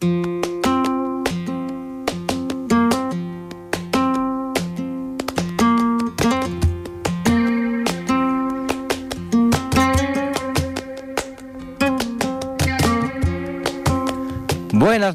Buenas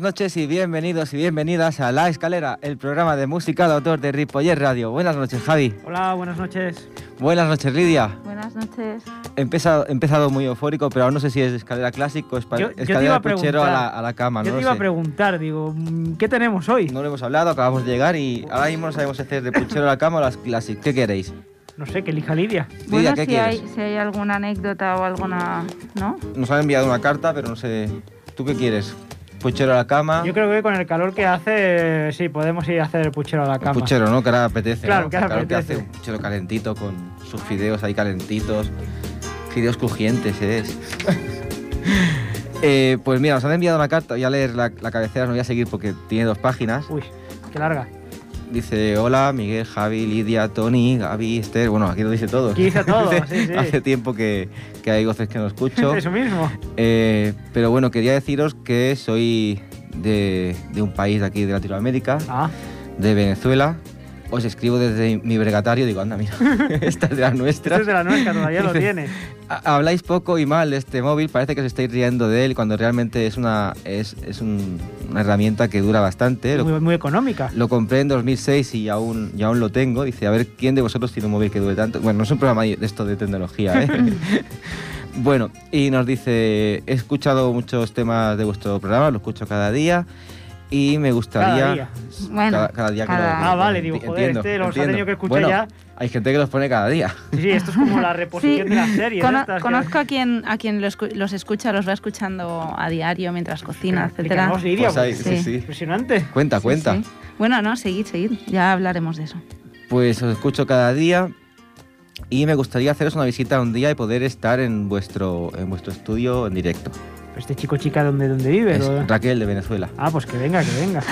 noches y bienvenidos y bienvenidas a La Escalera, el programa de música de autor de Ripollet Radio. Buenas noches, Javi. Hola, buenas noches. Buenas noches, Lidia. Buenas noches. Empezado, empezado muy eufórico, pero aún no sé si es escalera clásico o Yo- yo escalera a de puchero a la, a la cama. Yo no te lo iba a sé. preguntar, digo, mm, ¿qué tenemos hoy? No lo hemos hablado, acabamos de llegar y ahora mismo no sabemos si hacer de puchero a la cama o las clásicas. ¿Qué queréis? No sé, que elija Lidia. Lidia, bueno, ¿qué si hay, quieres? si hay alguna anécdota o alguna... ¿No? Nos han enviado una carta, pero no sé. ¿Tú qué quieres? ¿Puchero a la cama? Yo creo que con el calor que hace, sí, podemos ir a hacer el puchero a la cama. Puchero, ¿no? Que ahora apetece. Claro, ¿no? que ahora Claro que apetece. hace un puchero calentito con sus fideos ahí calentitos. Fideos crujientes, ¿eh? Eh, pues mira, nos han enviado una carta. Voy a leer la, la cabecera, no voy a seguir porque tiene dos páginas. Uy, qué larga. Dice: Hola, Miguel, Javi, Lidia, Tony, Gaby, Esther. Bueno, aquí lo dice todo. Aquí dice todo, Hace- sí, sí. Hace tiempo que, que hay voces que no escucho. Eso mismo. Eh, pero bueno, quería deciros que soy de, de un país de aquí de Latinoamérica, Ah, de Venezuela. Os escribo desde mi bregatario, digo, anda, mira, esta es de la nuestra. es de la nuestra, todavía lo tiene. Ha- Habláis poco y mal de este móvil, parece que os estáis riendo de él cuando realmente es una, es, es un- una herramienta que dura bastante. Muy, muy económica. lo compré en 2006 y aún, y aún lo tengo. Dice, a ver, ¿quién de vosotros tiene un móvil que dure tanto? Bueno, no es un programa de esto de tecnología, ¿eh? bueno, y nos dice, he escuchado muchos temas de vuestro programa, lo escucho cada día y me gustaría... Cada día. Bueno, cada, cada día que lo- Ah, vale, digo, joder, entiendo, este los entiendo. años que escuché Bueno, ya. Hay gente que los pone cada día. Sí, sí, esto es como la reposición de las series. Cono- estas que- conozco a quien, a quien lo escu- los escucha, los va escuchando a diario mientras cocina, etcétera. Pues sí, Sí. sí. Impresionante. Cuenta, Sí, cuenta. sí. Bueno, no, seguid, seguid. Ya hablaremos de eso. Pues os escucho cada día y me gustaría haceros una visita un día y poder estar en vuestro, en vuestro estudio en directo. Este chico chica, ¿dónde, dónde vive? Es Raquel de Venezuela. Ah, pues que venga, que venga.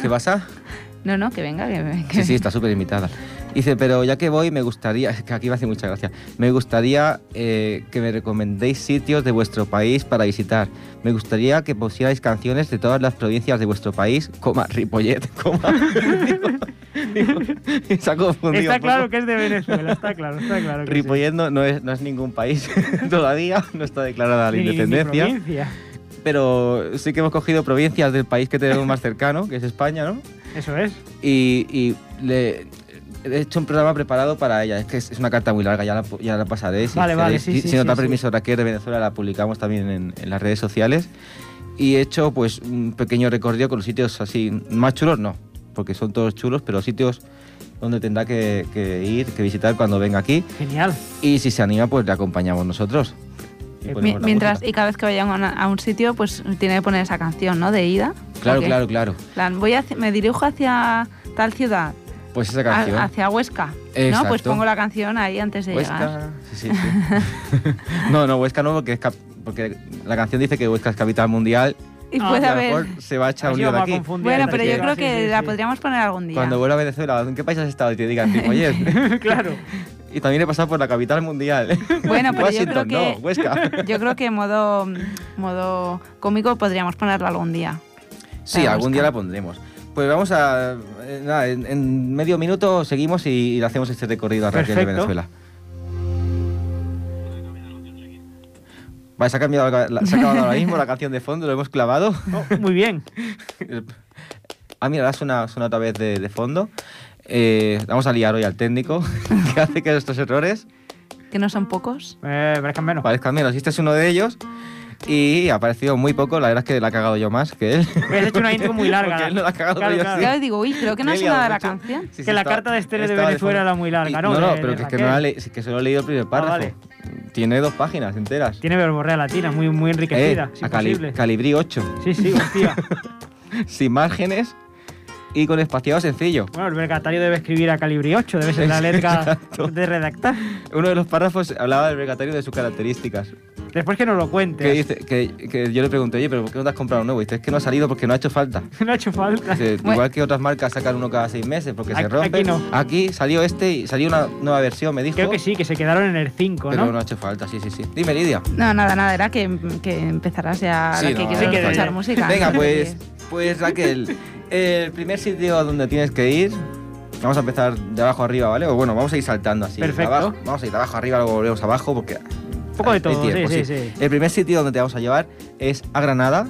¿Qué pasa? No, no, que venga, que venga. Sí, sí, está súper invitada. Dice, pero ya que voy, me gustaría, es que aquí me hace mucha gracia, me gustaría eh, que me recomendéis sitios de vuestro país para visitar. Me gustaría que pusierais canciones de todas las provincias de vuestro país, coma, Ripollet, coma. digo, digo, se ha confundido Está claro que es de Venezuela, está claro, está claro. que sí. Ripollet no, no es, no es ningún país todavía, no está declarada la Ni- ni independencia, provincia. pero sí que hemos cogido provincias del país que tenemos más cercano, que es España, ¿no? Eso es. y, y le he hecho un programa preparado para ella. Es que es, es una carta muy larga, ya la, ya la pasaré. Si Vale, vale, sí, si, sí, si sí, da sí. permiso Raquel de Venezuela, la publicamos también en, en las redes sociales. Y he hecho pues un pequeño recorrido con los sitios así, más chulos no, porque son todos chulos, pero sitios donde tendrá que, que ir, que visitar cuando venga aquí. Genial. Y si se anima, pues le acompañamos nosotros. Y Eh, mientras, y cada vez que vayan a, una- a un sitio, pues tiene que poner esa canción, ¿no? De ida. Claro, claro, claro. Plan, voy hacia- me dirijo hacia tal ciudad, Pues esa a- canción. hacia Huesca. ¿No? Pues pongo la canción ahí antes de llegar. Huesca. Sí, sí, sí. no, no, Huesca no, porque, es cap- porque la canción dice que Huesca es capital mundial Y Ah, puede haber. mejor se va a echar un lío de aquí. Bueno, pero yo creo que sí, la sí. podríamos poner algún día. Cuando vuelva a Venezuela, ¿en qué país has estado? Y te digan Ripollet. claro. y también he pasado por la capital mundial. Bueno, pero yo creo que- no, Huesca. Yo creo que en modo, modo cómico podríamos ponerlo algún día. Sí, algún día la pondremos. Pues vamos a... eh, nada, en, en medio minuto seguimos y, y le hacemos este recorrido a Raquel de Perfecto. Venezuela. Vale, se ha, cambiado, la- la- se ha acabado ahora mismo la canción de fondo, lo hemos clavado. Oh, muy bien. Ah, mira, ahora suena, suena otra vez de, de fondo. Eh, vamos a liar hoy al técnico, que hace que estos errores Que no son pocos. Eh, parezcan menos. parezcan menos. Y este es uno de ellos. Y ha aparecido muy poco, la verdad es que la ha cagado yo más que él. Me has hecho una intro muy larga. Porque él no la ha cagado, Claro, pero yo claro. sí. Digo, uy, creo que no nada de la mucho. canción. Sí, sí, que la carta de Esther de Venezuela era muy larga, Y- ¿no? No, no, De- pero de que, es que no la le- que solo he leído el primer párrafo. vale. Tiene dos páginas enteras. Tiene verborrea latina, muy, muy enriquecida. Eh, a cali- calibrí 8, Sí, sí, hostia. sin márgenes y con espaciado sencillo. bueno, el vergatario debe escribir a calibri 8, debe ser la letra Exacto. de redactar. Uno de los párrafos hablaba del vergatario de sus características. Después que nos lo Que, cuentes. dice, que, que yo le pregunté, oye, pero ¿por qué no te has comprado nuevo? Y dice, es que no ha salido porque no ha hecho falta. no ha hecho falta. Dice, Bueno. Igual que otras marcas sacan uno cada seis meses porque se rompe. aquí no. Aquí salió este y salió una nueva versión, me dijo. Creo que sí, que se quedaron en el 5, Pero ¿no? no ha hecho falta, sí, sí, sí. Dime, Lidia. No, nada, nada, era que, que empezarás ya Sí, que no, que- escuchar música. Venga, ¿no? pues, pues Raquel, el primer sitio donde tienes que ir, vamos a empezar de abajo arriba, ¿vale? O bueno, vamos a ir saltando así. Perfecto. abajo- vamos a ir de abajo arriba, luego volvemos abajo porque... Poco de todo, sí, sí, sí. El primer sitio donde te vamos a llevar es a Granada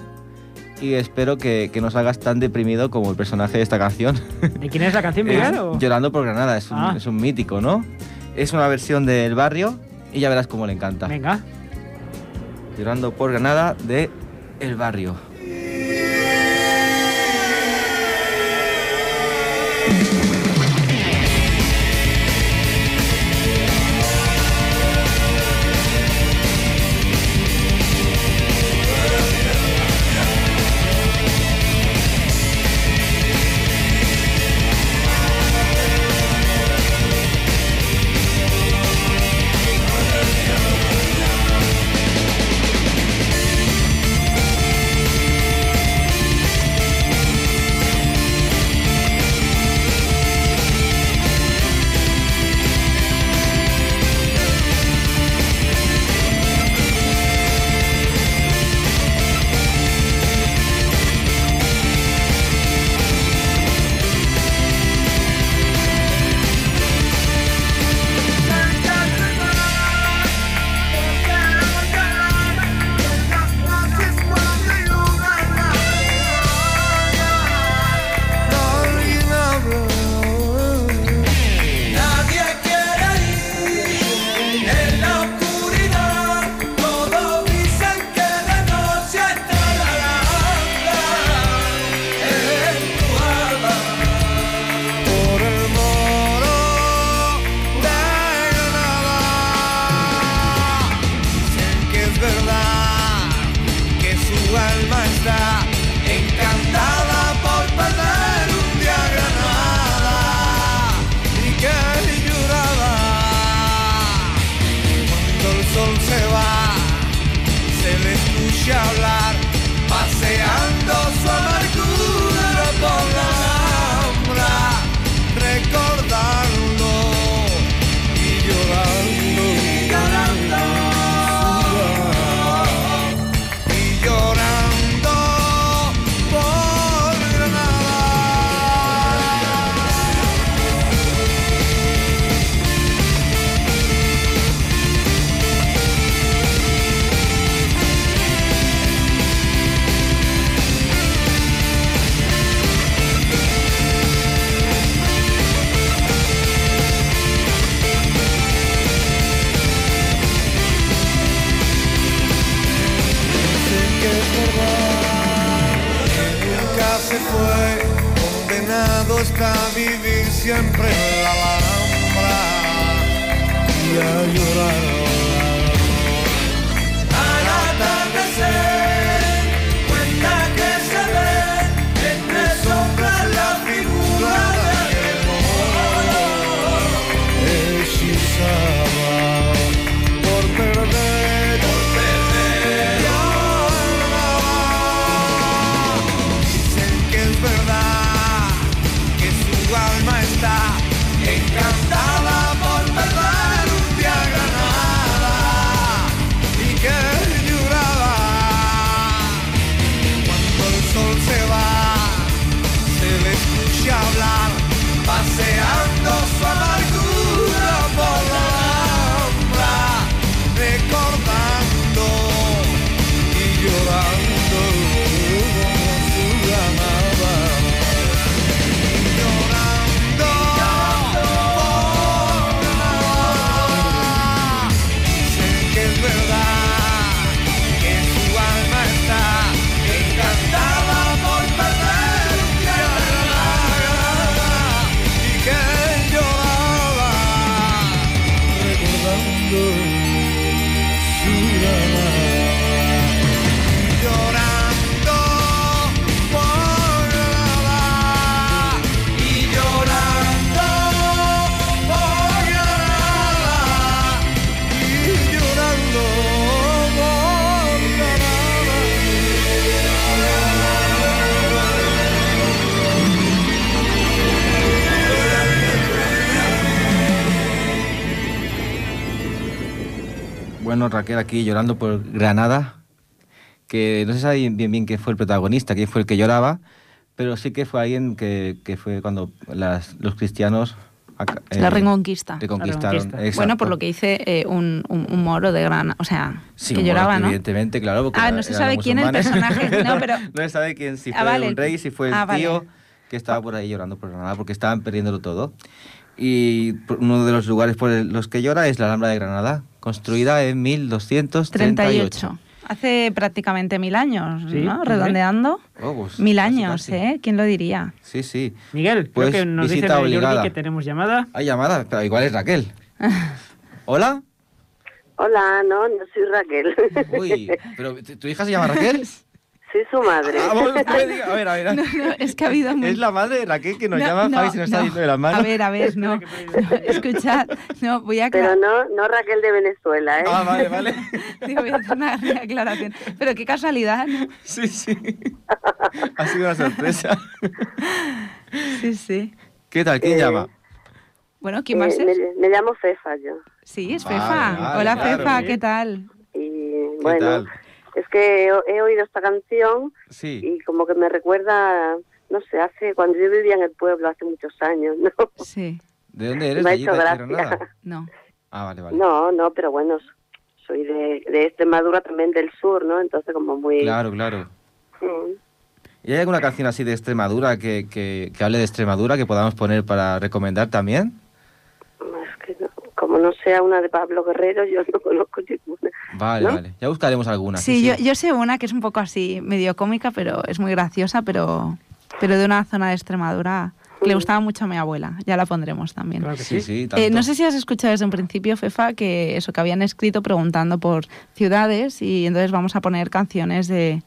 y espero que, que no salgas tan deprimido como el personaje de esta canción. ¿De quién es la canción, Miguel? Llorando por Granada, es un, Ah. es un mítico, ¿no? Es una versión del barrio y ya verás cómo le encanta. Venga. Llorando por Granada de El Barrio. Raquel aquí llorando por Granada, que no se sabe bien bien, bien quién fue el protagonista, quién fue el que lloraba, pero sí que fue alguien que, que fue cuando las- los cristianos... aca- La eh, reconquista. reconquistaron, reconquista. exacto. Bueno, por lo que dice eh, un, un- un moro de Granada, o sea, Sí, que lloraba, moro, ¿no? Evidentemente, claro. Porque Ah, no se sabe quién es el personaje, no, pero- no se sabe quién, si Ah, fue vale. un rey, si fue el Ah, vale. tío que estaba por ahí llorando por Granada, porque estaban perdiéndolo todo. Y uno de los lugares por los que llora es la Alhambra de Granada, construida en 1238. 38. Hace prácticamente mil años, Sí, ¿no? Redondeando. Oh, pues, Mil años, casi. ¿eh? ¿Quién lo diría? Sí, sí. Miguel, Pues, creo que nos dice visita Jordi obligada. que tenemos llamada. Hay llamada, pero igual es Raquel. ¿Hola? Hola, no, no soy Raquel. Uy, pero ¿tu tu hija se llama Raquel? soy su madre. Ah, bueno, diga- a ver, a ver. No, no, es que ha habido muy- Es la madre de Raquel que nos No, llama, no, Javi, se nos está yendo de las manos. A ver, a ver, no. Escuchad, no, voy a Pero no, no Raquel de Venezuela, ¿eh? Ah, vale, vale. Digo, voy a hacer una aclaración. Pero qué casualidad, ¿no? Sí, sí. Ha sido una sorpresa. Sí, sí. ¿Qué tal? ¿Quién Eh, llama? Bueno, ¿quién más Eh, me, es? me llamo Fefa yo. Sí, es Vale, Fefa. vale, Hola, claro. Fefa, ¿qué tal? Y bueno, tal? Es que he, he oído esta canción Sí. y como que me recuerda, no sé, hace cuando yo vivía en el pueblo hace muchos años, ¿no? Sí, ¿De dónde eres? Me ha no. Ah, vale, vale. No, no, pero bueno, soy de, de Extremadura también del sur, ¿no? Entonces como muy... Claro, claro. Mm. ¿Y hay alguna canción así de Extremadura que, que, que hable de Extremadura que podamos poner para recomendar también? Es que no- como no sea una de Pablo Guerrero, yo no conozco ninguna. Vale, ¿No? vale. Ya buscaremos alguna. Sí, yo, yo sé una que es un poco así, medio cómica, pero es muy graciosa, pero, pero de una zona de Extremadura que le gustaba mucho a mi abuela. Ya la pondremos también. Claro que Sí, sí. sí, tanto. Eh, no sé si has escuchado desde un principio, Fefa, que eso que habían escrito preguntando por ciudades y entonces vamos a poner canciones de,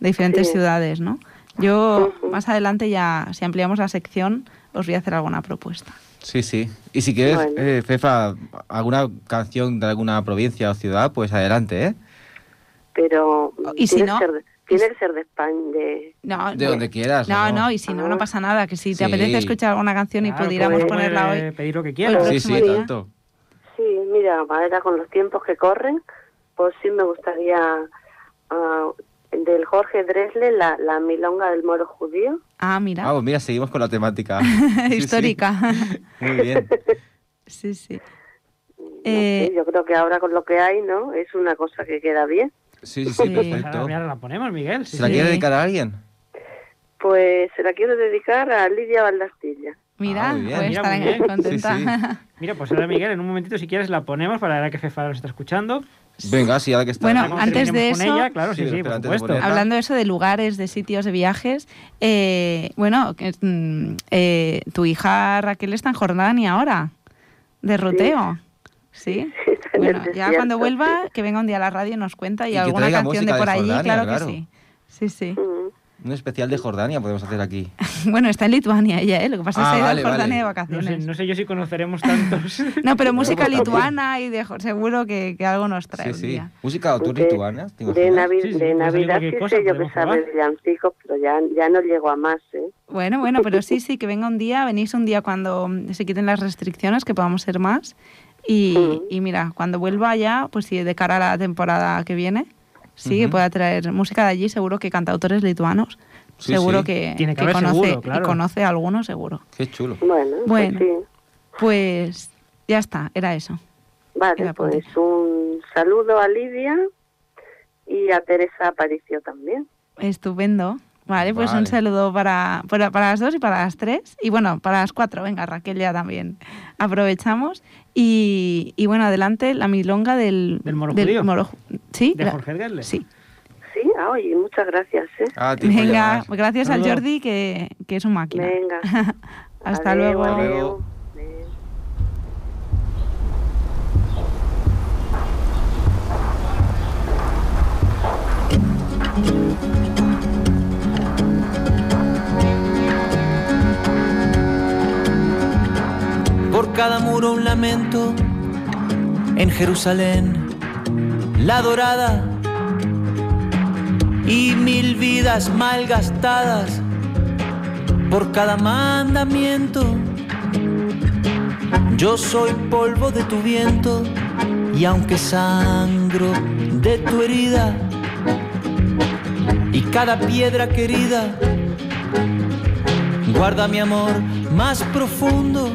de diferentes Sí. ciudades, ¿no? Yo más adelante ya, si ampliamos la sección, os voy a hacer alguna propuesta. Sí, sí. Y si quieres, Bueno. eh, Fefa, alguna canción de alguna provincia o ciudad, pues adelante, ¿eh? Pero Y si tiene, no- que ser de, tiene que ser de España, de... No, De donde quieras. No, ¿o no, y si no, no Ah. pasa nada, que si te Sí. apetece escuchar alguna canción y pudiéramos puede ponerla hoy. pedir lo que el quiera. Sí, sí, día. tanto. Sí, mira, ahora con los tiempos que corren, pues sí me gustaría ah, del Jorge Dresle, la, la milonga del moro judío. Ah, mira, Vamos, mira, seguimos con la temática. Sí, sí. histórica. Muy bien. sí, sí. No Eh, sé, yo creo que ahora con lo que hay, ¿no? Es una cosa que queda bien. Sí, sí, sí, Sí. perfecto. Ahora, la ponemos, Miguel. sí, ¿Se la sí. quiere dedicar a alguien? Pues se la quiero dedicar a Lidia Valdastilla. Mira, Ah, bien. pues Mira, muy bien. contenta. Sí, sí. Mira, pues ahora Miguel, en un momentito, si quieres, la ponemos para ver que Fefa nos está escuchando. Venga, sí, ahora que está. Bueno, antes de eso- ella, claro, Sí, sí, por antes de supuesto. ponerla- Hablando de eso de lugares, de sitios, de viajes, eh, bueno, que, mm, eh, tu hija Raquel está en Jordania ahora, de roteo. ¿Sí? Bueno, ya cuando vuelva, que venga un día a la radio y nos cuenta y, alguna canción de por de allí, Jordania, claro, claro. que sí. Sí, sí. Mm. Un especial de Jordania podemos hacer aquí. Bueno, está en Lituania ella, ¿eh? Lo que pasa es Ah, que ha ido vale, a Jordania vale. de No vacaciones. sé, no sé yo si conoceremos tantos. No, pero música lituana y de, seguro que, que algo nos trae Sí, sí. día. Música o tú De- lituana, ¿te De? Navi- Sí, sí, de Navidad sí cosa, sé yo que podemos sabe probar. de villancicos, pero ya, ya no llego a más, ¿eh? Bueno, bueno, pero sí, sí, que venga un día, venís un día cuando se quiten las restricciones, que podamos ser más. Y, Mm. y mira, cuando vuelva ya, pues sí, de cara a la temporada que viene, sí, que Ujú. pueda traer música de allí, seguro que cantautores lituanos, Sí, seguro sí. que, Tiene que que conoce, seguro, claro. y conoce a alguno, seguro. Qué chulo. Bueno, pues Bueno. sí. Pues ya está, era eso. Vale, pues un saludo a Lidia y a Teresa Aparicio también. Estupendo. Vale, pues un saludo para, para, para las dos y para las tres. Y bueno, para las cuatro, venga, Raquel ya también. Aprovechamos. Y, y bueno, adelante la milonga del... ¿Del moro judío? moro ¿Sí? De la- Jorge Gerle. Sí. Sí, ah, oye, muchas gracias, ¿eh? Ah, Venga, gracias al Saludo. Jordi, que, que es un máquina. Venga. Hasta Adeu, luego. Adeu. Adeu. Cada muro un lamento. En Jerusalén, la dorada y mil vidas malgastadas por cada mandamiento. Yo soy polvo de tu viento Y aunque sangro de tu herida y cada piedra querida, guarda mi amor más profundo.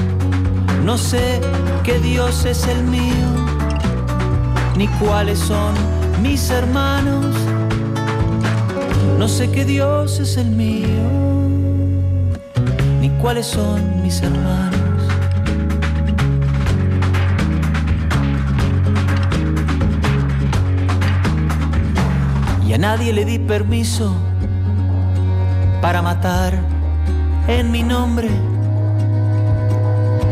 No sé qué Dios es el mío, ni cuáles son mis hermanos. No sé qué Dios es el mío, ni cuáles son mis hermanos. Y a nadie le di permiso para matar en mi nombre.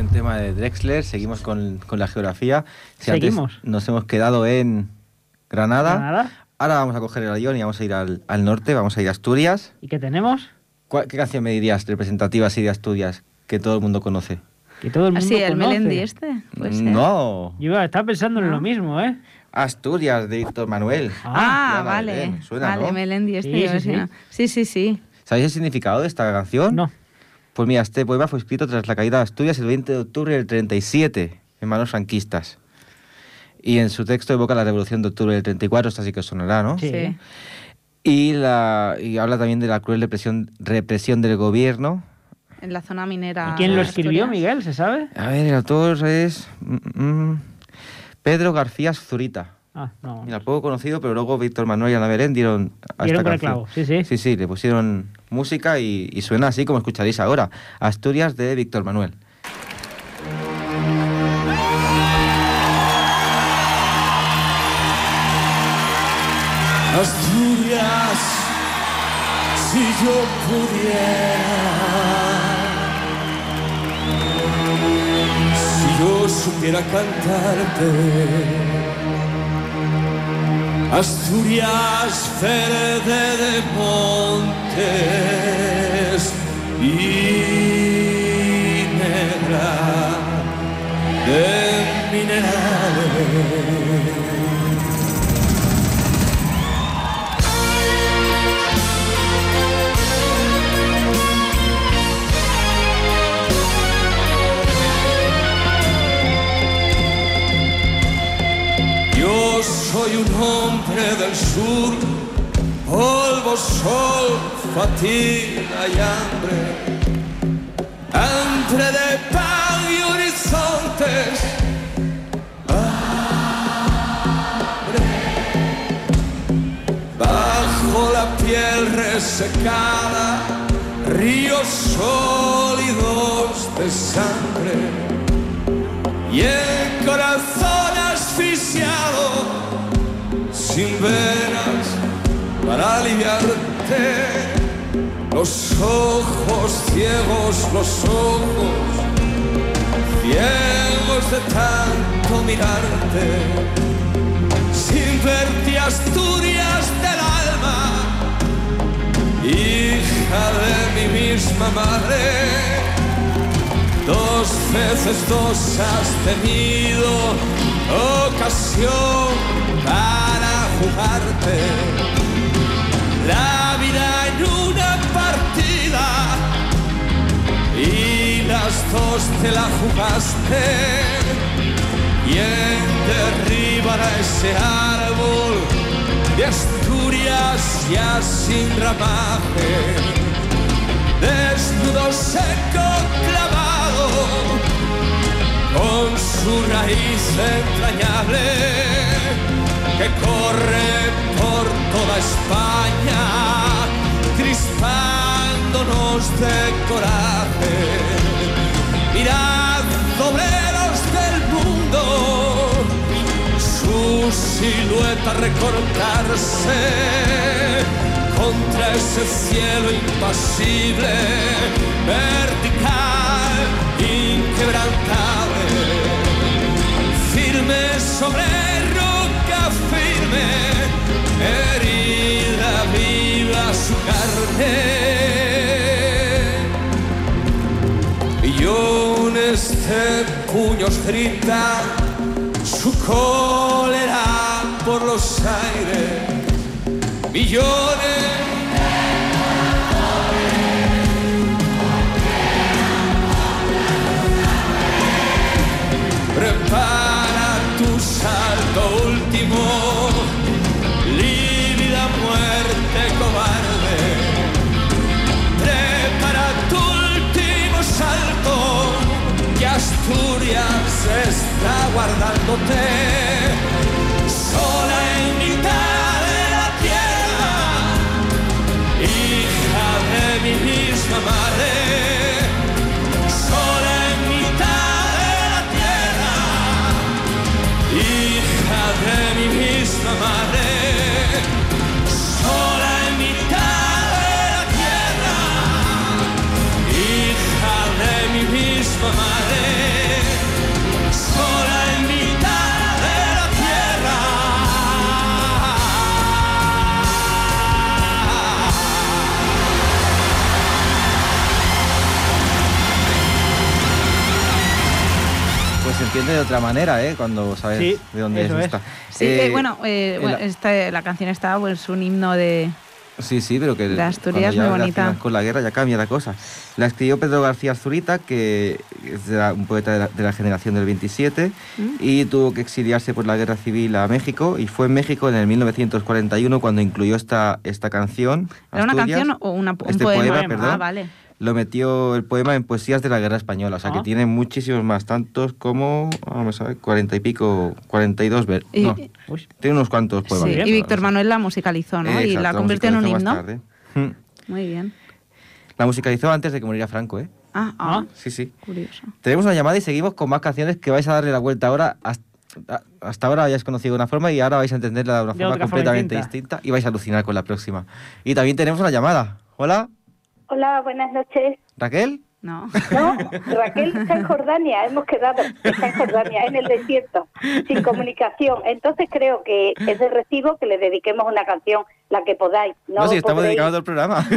Buen tema de Drexler. Seguimos con, con la geografía. Si antes Seguimos. nos hemos quedado en Granada. Granada. Ahora vamos a coger el avión y vamos a ir al, al norte, vamos a ir a Asturias. ¿Y qué tenemos? ¿Cuál- ¿Qué canción me dirías representativa así de Asturias que todo el mundo conoce? Que todo el mundo Así, el conoce. Melendi este. puede ser. no. Yo iba a estar pensando en lo mismo, ¿eh? Asturias de Víctor Manuel. Ah, Diana vale. Suena, vale, ¿no? Melendi este. Sí, yo sí, sí. sí, sí, sí. ¿Sabéis el significado de esta canción? No. Pues mira, este poema fue escrito tras la caída de Asturias el 20 de octubre del 37 en manos franquistas. Y en su texto evoca la revolución de octubre del 34, esta sí que os sonará, ¿no? Sí. Y, la, y habla también de la cruel represión, represión del gobierno. En la zona minera. ¿Y quién lo escribió, Asturias. Miguel? ¿Se sabe? A ver, el autor es mm, mm, Pedro García Zurita. Ah, no. Mira, poco conocido, pero luego Víctor Manuel y Ana Belén dieron a Dieron esta con el canción. clavo, sí, sí. Sí, sí, le pusieron música y, y suena así como escucharéis ahora. Asturias de Víctor Manuel. Asturias, si yo pudiera, si yo supiera cantarte, Asturias verde de montes y negra de minerales. Soy un hombre del sur, polvo, sol, fatiga y hambre. Hambre de pan y horizontes. Hambre. Bajo la piel resecada, ríos sólidos de sangre y el corazón sin venas para aliviarte. Los ojos ciegos los ojos ciegos de tanto mirarte. Sin verte Asturias del alma hija de mi misma madre. Dos veces dos has tenido ocasión. para jugarte la vida en una partida y las dos te la jugaste. ¿Quién derribará ese árbol de Asturias ya sin ramaje? Desnudo seco clavado con su raíz entrañable que corre por toda España, crispándonos de coraje. Mirad, obreros del mundo, su silueta recortarse contra ese cielo impasible, vertical, inquebrantable, firme sobre roca herida viva su carne. Y en este puño su cólera por los aires millones. Asturias está guardándote. Pues se entiende de otra manera, ¿eh? Cuando sabes Sí, de dónde es esta. Sí, Eh, eh, bueno, eh, en bueno, la- esta- la canción está, pues, un himno de... Sí, sí, pero que de Asturias, muy bonita. con la guerra ya cambia la cosa. La escribió Pedro García Zurita, que es de la- un poeta de la, de la generación del 27, Mm. y tuvo que exiliarse por la guerra civil a México, y fue en México en el 1941 cuando incluyó esta, esta canción. ¿Era una Asturias. canción o una, un Este poema? poema, Ah, perdón. vale. Lo metió el poema en Poesías de la Guerra Española, o sea Ah. que tiene muchísimos más, tantos como, vamos a ver, cuarenta y pico, cuarenta y dos, ver- Y- no, Uy, tiene unos cuantos Sí, poemas. bien, y Víctor Sí. Manuel la musicalizó, ¿no? y Exacto, la convirtió en un himno. más tarde. Mm. Muy bien. La musicalizó antes de que muriera Franco, ¿eh? Ah, ah, Ah. Sí, sí. curioso. Tenemos una llamada y seguimos con más canciones que vais a darle la vuelta ahora. Hasta, hasta ahora hayáis conocido una forma y ahora vais a entenderla de una De forma otra forma completamente distinta. distinta y vais a alucinar con la próxima. Y también tenemos una llamada. Hola, Hola, buenas noches. Raquel. No. No, Raquel está en Jordania, hemos quedado, está en Jordania, en el desierto, sin comunicación. Entonces creo que es de recibo que le dediquemos una canción, la que podáis. No, No, si estamos todo el programa.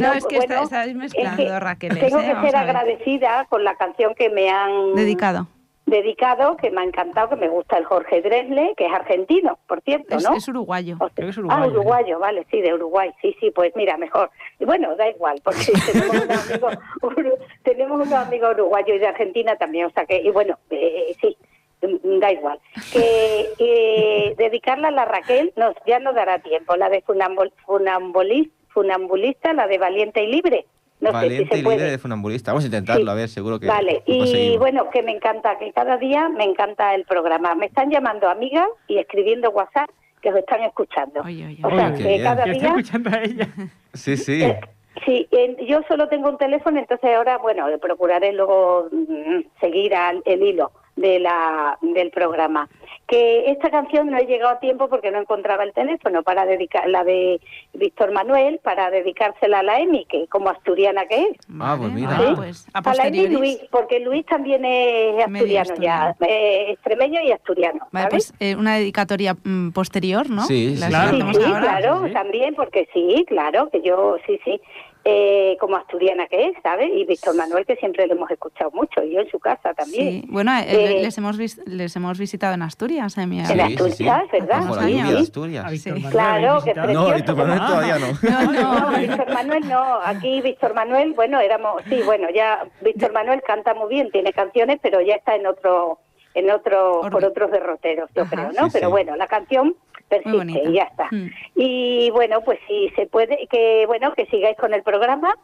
No, es que bueno, estáis es mezclando, que Raquel, Tengo ¿eh? que Vamos ser agradecida con la canción que me han Dedicado. Dedicado, que me ha encantado, que me gusta el Jorge Dresle, que es argentino, por cierto, ¿no? es uruguayo. O sea- Creo que es Ah, uruguayo, ¿eh? uruguayo, vale, sí, de Uruguay, sí, sí, pues mira, mejor. Y bueno, da igual, porque tenemos un amigo, uru- tenemos unos amigos uruguayos y de Argentina también, o sea que, y bueno, eh, sí, mm, da igual. Que eh, dedicarla a la Raquel, no, ya no dará tiempo. La de funambulis- funambulista, la de valiente y libre. No Valiente sé si se y puede. de funambulista. Vamos a intentarlo, Sí. a ver, seguro que Vale, y conseguimos. bueno, que me encanta, que cada día me encanta el programa. Me están llamando amigas y escribiendo WhatsApp que os están escuchando. Oye, oye. O sea, Oye, qué que bien. cada está día... escuchando a ella. Sí, sí. Eh, Sí, en- yo solo tengo un teléfono, entonces ahora, bueno, procuraré luego mm, seguir al, el hilo de la, del programa. Que esta canción no he llegado a tiempo porque no encontraba el teléfono para dedicar la de Víctor Manuel, para dedicársela a la Emi, que como asturiana que es. Ah, pues mira. Sí. pues a A la Emi. Luis, porque Luis también es asturiano ya, eh, extremeño y asturiano. Vale, ¿sabes? pues eh, una dedicatoria mm, posterior, ¿no? Sí, La sí, claro. Sí, hacemos sí, ahora. claro, Sí, sí. también, porque sí, claro, que yo, sí, sí, eh, como asturiana que es, ¿sabes? Y Víctor Manuel, que siempre lo hemos escuchado mucho, y yo en su casa también. Sí, bueno, eh, Eh, les, hemos vis- les hemos visitado en Asturias, eh, mi En Asturias, sí, sí. ¿verdad? A Asturias. Víctor Sí. Manuel Claro, que visitado. No, precioso. Víctor Manuel todavía no. No, no. No, Víctor Manuel no, aquí Víctor Manuel, bueno, éramos, sí, bueno, ya Víctor Manuel canta muy bien, tiene canciones, pero ya está en otro, en otro, por otros derroteros, yo Ajá. creo, ¿no? Sí, pero sí. bueno, la canción persiste y ya está. Mm. Y bueno, pues si se puede, que bueno, que sigáis con el programa,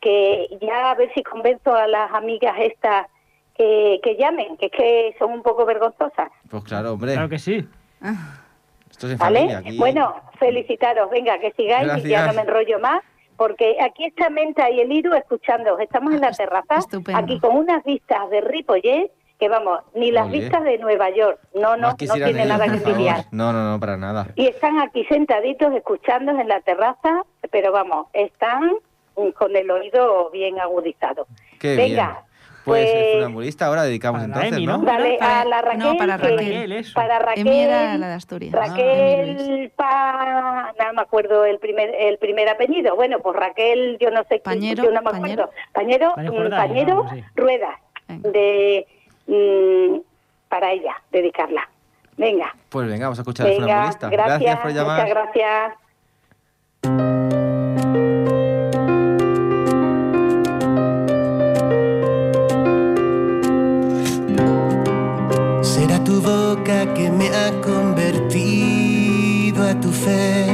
que ya a ver si convenzo a las amigas estas que, que llamen, que es que son un poco vergonzosas. Pues claro, hombre. Claro que sí. Esto es en ¿Vale? familia. Aquí. Bueno, felicitaros, venga, que sigáis y ya no me enrollo más, porque aquí está Menta y el Iru escuchando, estamos en la Est- terraza, estupendo. aquí con unas vistas de Ripollet, que vamos, ni las vistas de Nueva York, no, no, no tiene ellos, nada que envidiar. No, no, no, para nada. Y están aquí sentaditos escuchando en la terraza, pero vamos, están con el oído bien agudizado. Qué venga, bien. Pues, pues- el funambulista ahora dedicamos entonces, Emi, ¿no? ¿no? Dale Para- a la Raquel. no, para que- Raquel. Eso. Para Raquel. Era la de Asturias. Raquel Pa, no me acuerdo el primer el primer apellido. Bueno, pues Raquel, yo no sé Pañero, yo no me Pañero. acuerdo. Pañero, Pañero mm, Jordán, Pañero vamos, sí. Ruedas Venga. de mm, para ella dedicarla. Venga. Pues venga, vamos a escuchar al Venga, funambulista. gracias, por llamar. muchas gracias. Será tu boca que me ha convertido a tu fe.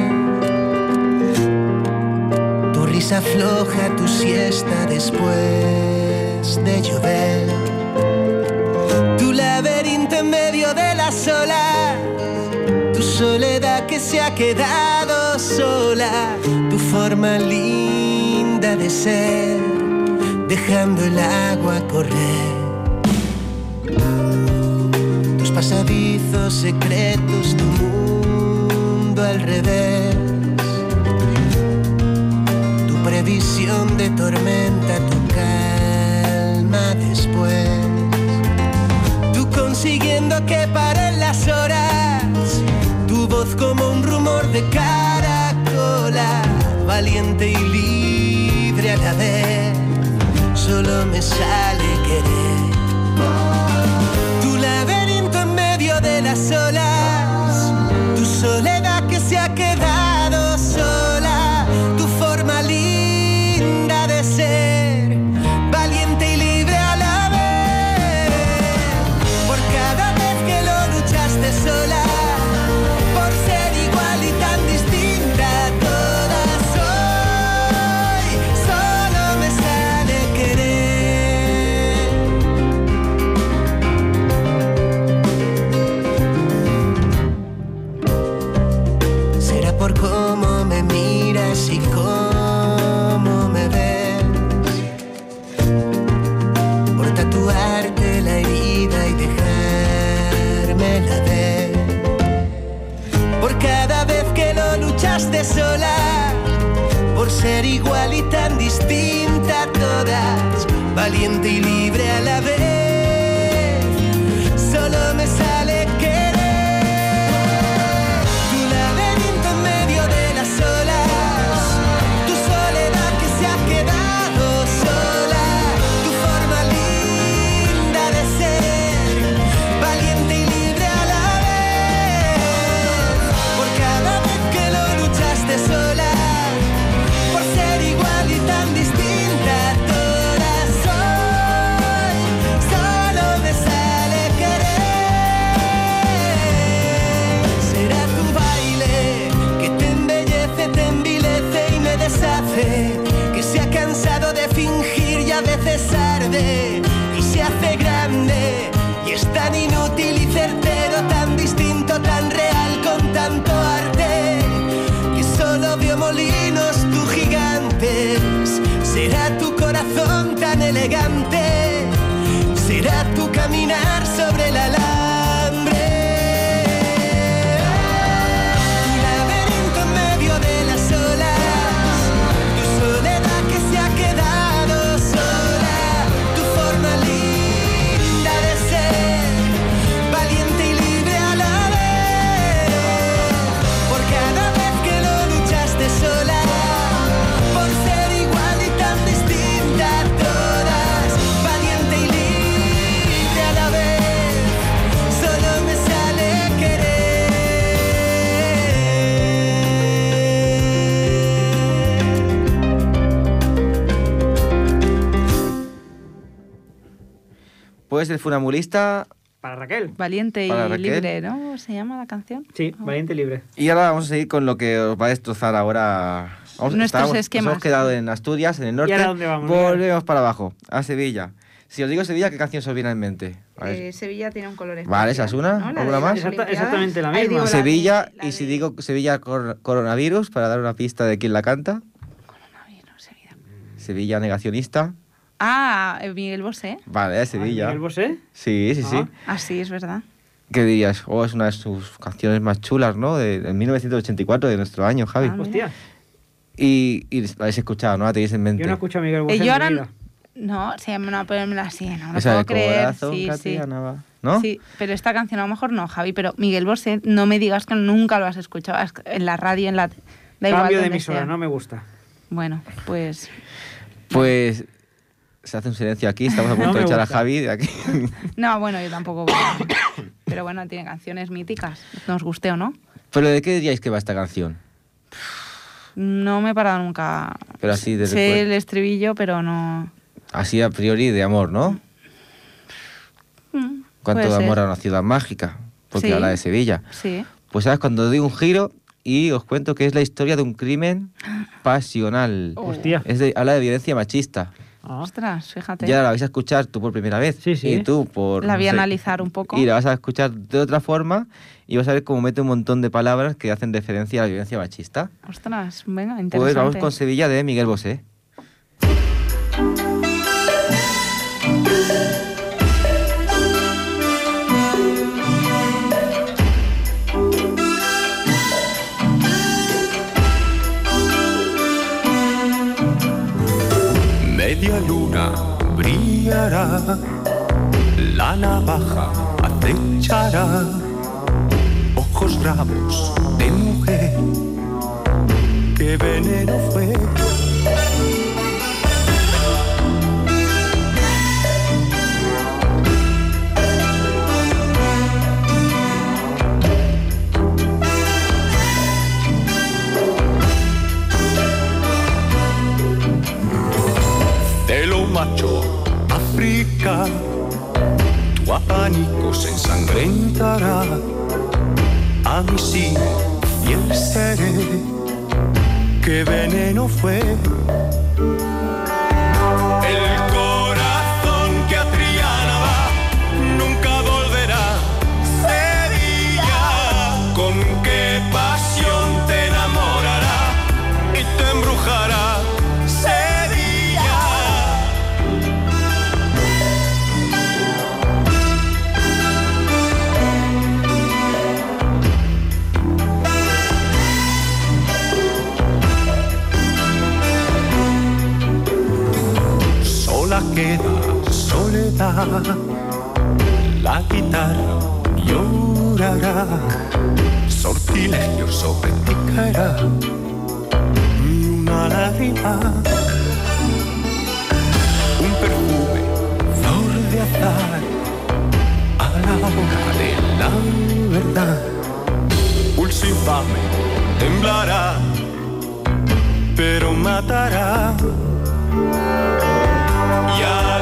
Tu risa floja, tu siesta después de llover. Medio de las olas. Tu soledad que se ha quedado sola. Tu forma linda de ser. Dejando el agua correr tus pasadizos secretos, tu mundo al revés, tu previsión de tormenta, tu calma después, tú consiguiendo que las horas, tu voz como un rumor de caracola, valiente y libre a la vez, solo me sale solo Pues el funambulista. Para Raquel. Valiente y Raquel. libre, ¿no? ¿Se llama la canción? Sí, valiente y libre. Y ahora vamos a seguir con lo que os va a destrozar ahora. Vamos, Nuestros estábamos- nos esquemas. hemos quedado en Asturias, en el norte. ahora dónde vamos? Volvemos para abajo, a Sevilla. Si os digo Sevilla, ¿qué canción se os viene en mente? Eh, Sevilla tiene un color Vale, esa es una. ¿no? La ¿Alguna más? Exacta- exactamente la misma. digo la de- Sevilla, la y de- si digo Sevilla cor- coronavirus, para dar una pista de quién la canta. Coronavirus, Sevilla. Sevilla negacionista. Ah, eh, Miguel Bosé. Vale, Sevilla. ¿Miguel Bosé? Sí, sí, sí. Ah. Ah, sí, es verdad. ¿Qué dirías? Oh, es una de sus canciones más chulas, ¿no? De, de 1984, de nuestro año, Javi. Ah. Hostia, Y, y la habéis escuchado, ¿no? La tenéis en mente. yo no escucho a Miguel Bosé Eh, en yo mi ahora... vida. No, se llama una ponerme así, no lo Esa puedo de creer. corazón, Sí, sí. Tatiana, va. ¿no? Sí, pero esta canción a lo mejor no, Javi, pero Miguel Bosé, no me digas que nunca lo has escuchado en la radio, en la... Da igual Cambio de emisora, sea. no me gusta. Bueno, pues... Pues se hace un silencio aquí, estamos a No punto de me echar a gusta. Javi de aquí. No, bueno, yo tampoco... voy a- pero bueno, tiene canciones míticas, nos guste o no. Pero ¿de qué diríais que va esta canción? No me he parado nunca... Pero así de Sé recuerdo. el estribillo, pero no... Así a priori de amor, ¿no? Mm, Cuánto de amor ser. a una ciudad mágica, porque Sí. habla de Sevilla. Sí. Pues sabes, cuando doy un giro y os cuento que es la historia de un crimen pasional. Oh. Hostia. Es de, habla de violencia machista. Ah. Ostras, fíjate. Ya la vais a escuchar tú por primera vez. Sí, sí. Y tú por... La voy a no sé, analizar un poco. Y la vas a escuchar de otra forma y vas a ver cómo mete un montón de palabras que hacen referencia a la violencia machista. Ostras, venga, interesante. Pues vamos con Sevilla de Miguel Bosé. Media luna brillará, la navaja acechará, ojos bravos de mujer, qué veneno fue. Macho, África, tu abanico se ensangrentará. A mi sí, fiel seré, qué veneno fue. La guitarra llorará, sortilegio sobre ti caerá, y una lágrima, un perfume, flor de azar, a la hora de la verdad, pulso infame temblará, pero matará. Y al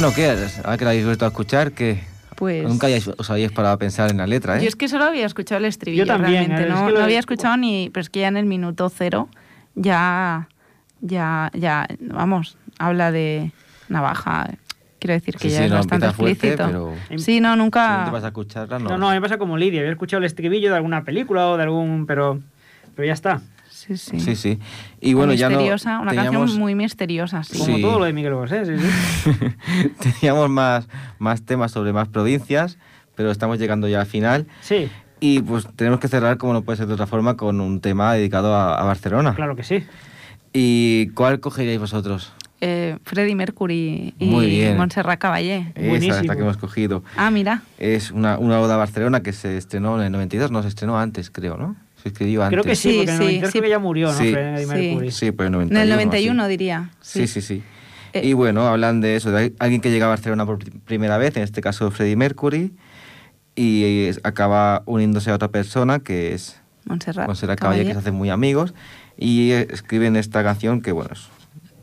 Bueno, ¿qué? Ahora que la habéis vuelto a escuchar, que Pues... nunca hayáis- os habéis parado a pensar en la letra, ¿eh? Yo es que solo había escuchado el estribillo Yo también, realmente. Es no, que lo no de- había escuchado ni, pero es que ya en el minuto cero ya, ya, ya, vamos, habla de navaja. Quiero decir que Sí, ya sí, es no, bastante fuerte, explícito. pero- Sí, no, Si nunca. no te vas a escucharla, no. No, no, a mí me pasa como Lidia. Había escuchado el estribillo de alguna película o de algún... Pero, pero ya está. Sí, sí. Sí, sí. Y bueno, ya no. una teníamos, canción muy misteriosa, sí. Como Sí. todo lo de Miguel Bosé, sí, sí. teníamos más, más temas sobre más provincias, pero estamos llegando ya al final. Sí, Y pues tenemos que cerrar, como no puede ser de otra forma, con un tema dedicado a, a Barcelona. claro que sí. ¿Y cuál cogeríais vosotros? Eh, Freddie Mercury y Muy bien. Montserrat Caballé. Esa es la que hemos cogido. Ah, mira. Es una, una oda a Barcelona que se estrenó en el 92, no, se estrenó antes, creo, ¿no? Se escribió antes. Creo que sí, Sí, porque en el sí, 93 sí. creo que ya murió, ¿no? Sí. Freddie Sí. Mercury. Sí, pues en el En 91. el 91 así. diría. Sí, sí, sí. Eh, y bueno, hablan de eso, de alguien que llega a Barcelona por pri- primera vez, en este caso Freddie Mercury, y acaba uniéndose a otra persona que es Montserrat, Montserrat Caballé, que se hacen muy amigos, y escriben esta canción que, bueno, es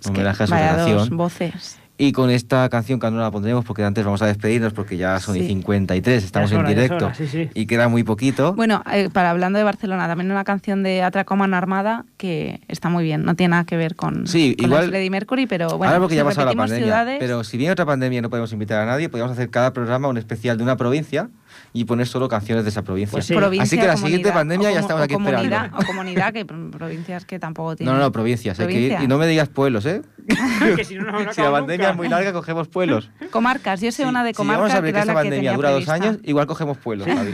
un que homenaje a su vaya dos relación. voces. Y con esta canción que no la pondremos porque antes vamos a despedirnos porque ya son y Sí. 53, estamos Ya es hora, en es directo hora, sí, sí. y queda muy poquito. Bueno, eh, para hablando de Barcelona, también una canción de Atracó Mano Armada que está muy bien, no tiene nada que ver con, Sí, con igual- Freddie Mercury, pero bueno, Ahora porque si ya ha pasado la repetimos pandemia, ciudades, pero si viene otra pandemia y no podemos invitar a nadie, podríamos hacer cada programa un especial de una provincia y poner solo canciones de esa provincia. Pues sí. provincia, Así que la siguiente pandemia ya estamos o aquí comunidad, esperando. O comunidad, que pro- provincias que tampoco tienen. No, no, no, provincias. hay que ir. Y no me digas pueblos, ¿eh? que si no, no, si la pandemia nunca. es muy larga, cogemos pueblos. Comarcas, yo sé Sí, una de si comarcas vamos a que ver que era esta la que pandemia tenía dura dos prevista. años, igual cogemos pueblos, Javi.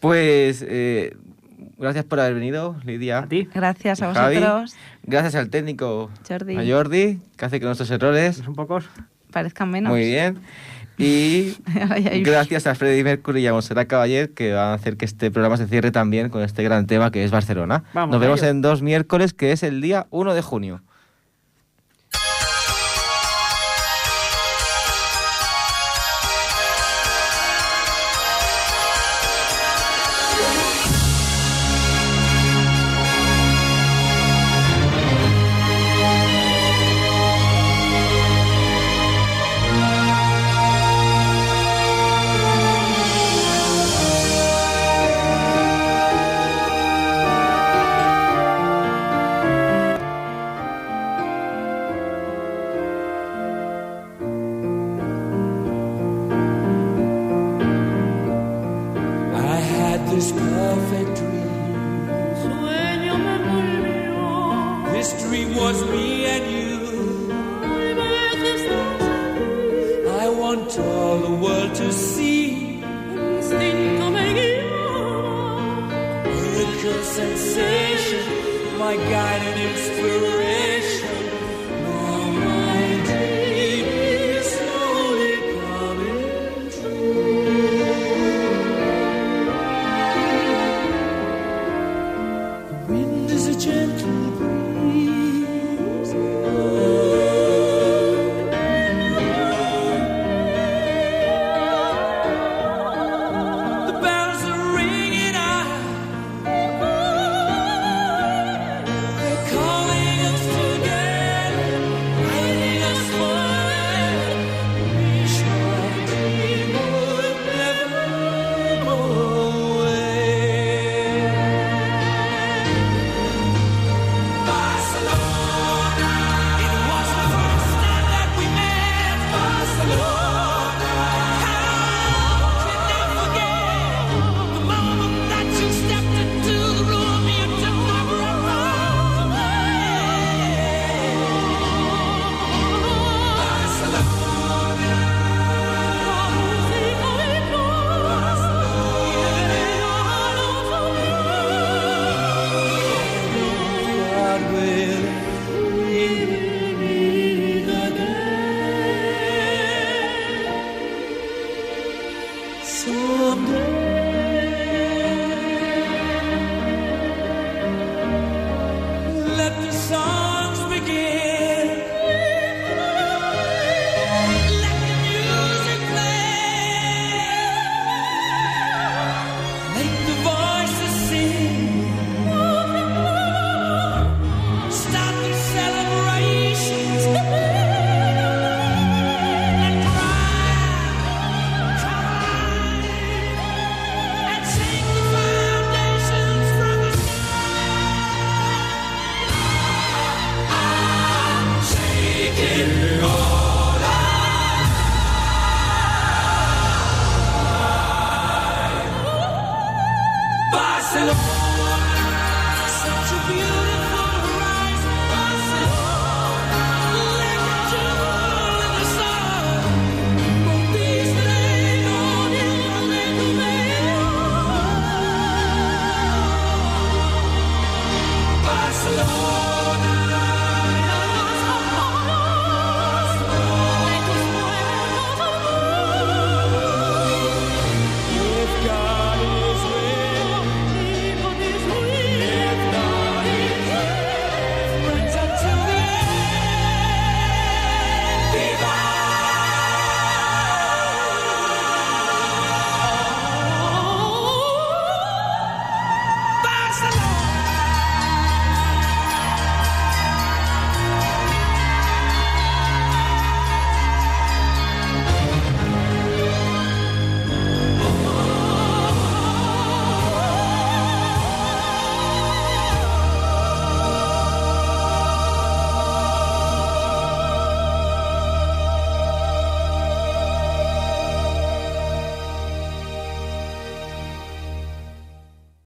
pues eh, gracias por haber venido, Lidia. A ti. Gracias a Javi. vosotros. Gracias al técnico Jordi. a Jordi, que hace que nuestros errores Son pocos. Parezcan menos. muy bien. Y Ay, ay, gracias a Freddie Mercury y a Monserrat Caballé que van a hacer que este programa se cierre también con este gran tema que es Barcelona. Vamos Nos vemos ello. en dos miércoles, que es el día 1 de junio.